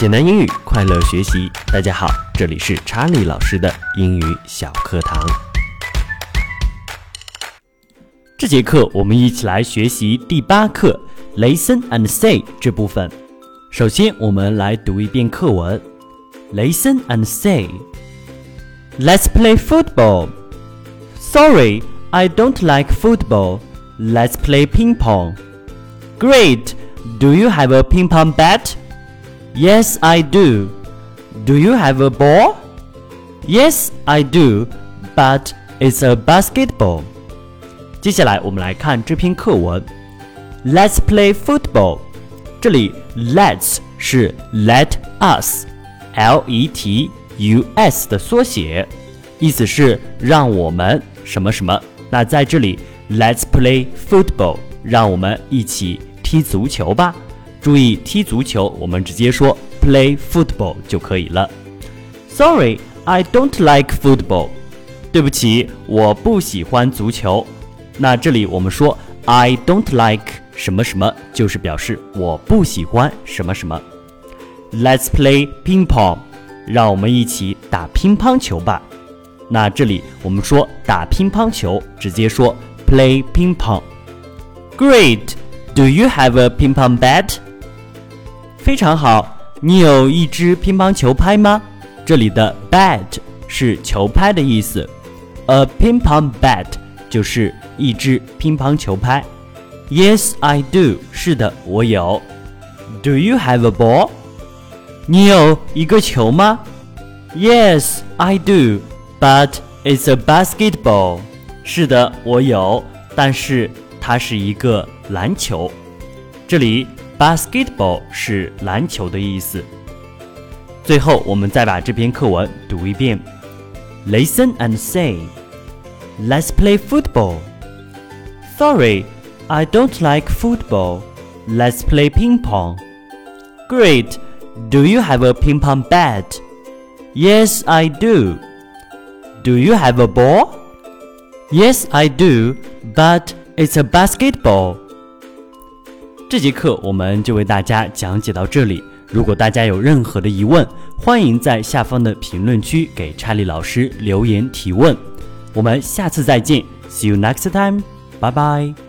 简单英语，快乐学习。大家好，这里是查理老师的英语小课堂。这节课我们一起来学习第八课 “Listen and say” 这部分。首先，我们来读一遍课文。Listen and say. Let's play football. Sorry, I don't like football. Let's play ping pong. Great. Do you have a ping pong bat? Yes, I do. Do you have a ball? Yes, I do, but it's a basketball. 接下来我们来看这篇课文。Let's play football. 这里 let's 是 let us，L E T U S 的缩写，意思是让我们什么什么。那在这里 let's play football，让我们一起踢足球吧。 注意踢足球，我们直接说 play football 就可以了。Sorry, I don't like football。对不起，我不喜欢足球。那这里我们说 I don't like 什么什么，就是表示我不喜欢什么什么。Let's play ping pong。让我们一起打乒乓球吧。那这里我们说打乒乓球，直接说 play ping pong。Great. Do you have a ping pong bat? 非常好，你有一支乒乓球拍吗？这里的 bat 是球拍的意思，a ping pong bat 就是一支乒乓球拍。Yes, I do。是的，我有。Do you have a ball？你有一个球吗？Yes, I do. But it's a basketball。是的，我有，但是它是一个篮球。这里。Basketball 是篮球的意思。最后，我们再把这篇课文读一遍。Listen and say. Let's play football. Sorry, I don't like football. Let's play ping pong. Great. Do you have a ping pong bat? Yes, I do. Do you have a ball? Yes, I do, but it's a basketball. 这节课我们就为大家讲解到这里。如果大家有任何的疑问，欢迎在下方的评论区给查理老师留言提问。我们下次再见，See you next time，拜拜。